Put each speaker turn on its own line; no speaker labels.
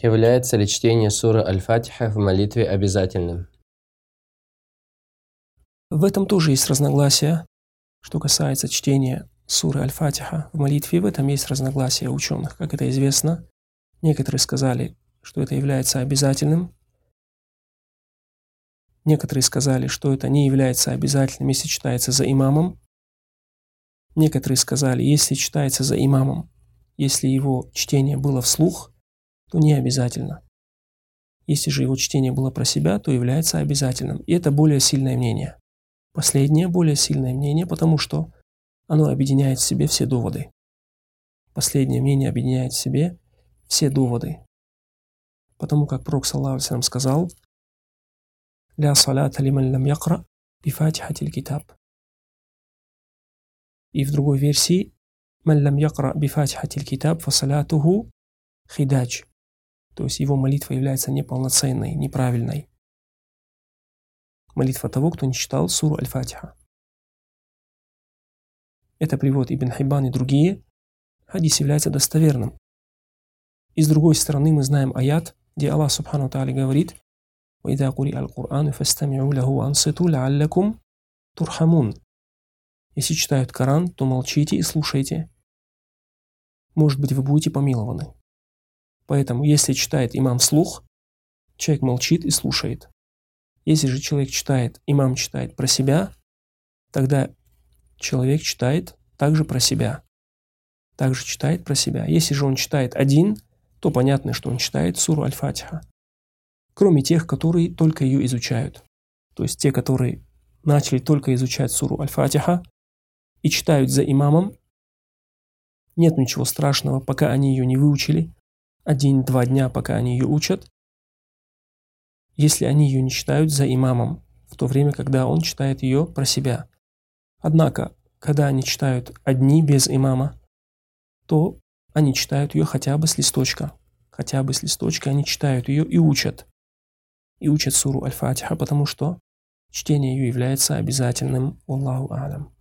Является ли чтение суры Аль-Фатиха в молитве обязательным?
В этом тоже есть разногласия, что касается чтения суры Аль-Фатиха в молитве. В этом есть разногласия ученых, как это известно. Некоторые сказали, что это является обязательным. Некоторые сказали, что это не является обязательным, если читается за имамом. Некоторые сказали, если читается за имамом, если его чтение было вслух, то не обязательно. Если же его чтение было про себя, то является обязательным. И это более сильное мнение. Последнее более сильное мнение, потому что оно объединяет в себе все доводы. Последнее мнение объединяет в себе все доводы. Потому как Пророк, саллаху сказал, «Ля салата лиман лам якра бифатихатиль китаб». И в другой версии, «Ман лам якра бифатихатиль китаб фасалятуху хидач». То есть его молитва является неполноценной, неправильной. Молитва того, кто не читал суру Аль-Фатиха. Это привод Ибн Хайбан и другие. Хадис является достоверным. И с другой стороны мы знаем аят, где Аллах Субхану Тааля говорит وَإِذَا قُرِئَ الْقُرْآنُ فَاسْتَمِعُوا لَهُ وَأَنصِتُوا لَعَلَّكُمْ تُرْحَمُونَ Если читают Коран, то молчите и слушайте. Может быть, вы будете помилованы. Поэтому, если читает имам вслух, человек молчит и слушает. Если же человек читает, имам читает про себя, тогда человек читает также про себя. Также читает про себя. Если же он читает один, то понятно, что он читает суру Аль-Фатиха. Кроме тех, которые только ее изучают. То есть те, которые начали только изучать суру Аль-Фатиха и читают за имамом, нет ничего страшного, пока они ее не выучили, один-два дня, пока они ее учат, если они ее не читают за имамом, в то время, когда он читает ее про себя. Однако, когда они читают одни без имама, то они читают ее хотя бы с листочка. Хотя бы с листочка они читают ее и учат. И учат суру Аль-Фатиха, потому что чтение ее является обязательным. Аллаху Алям.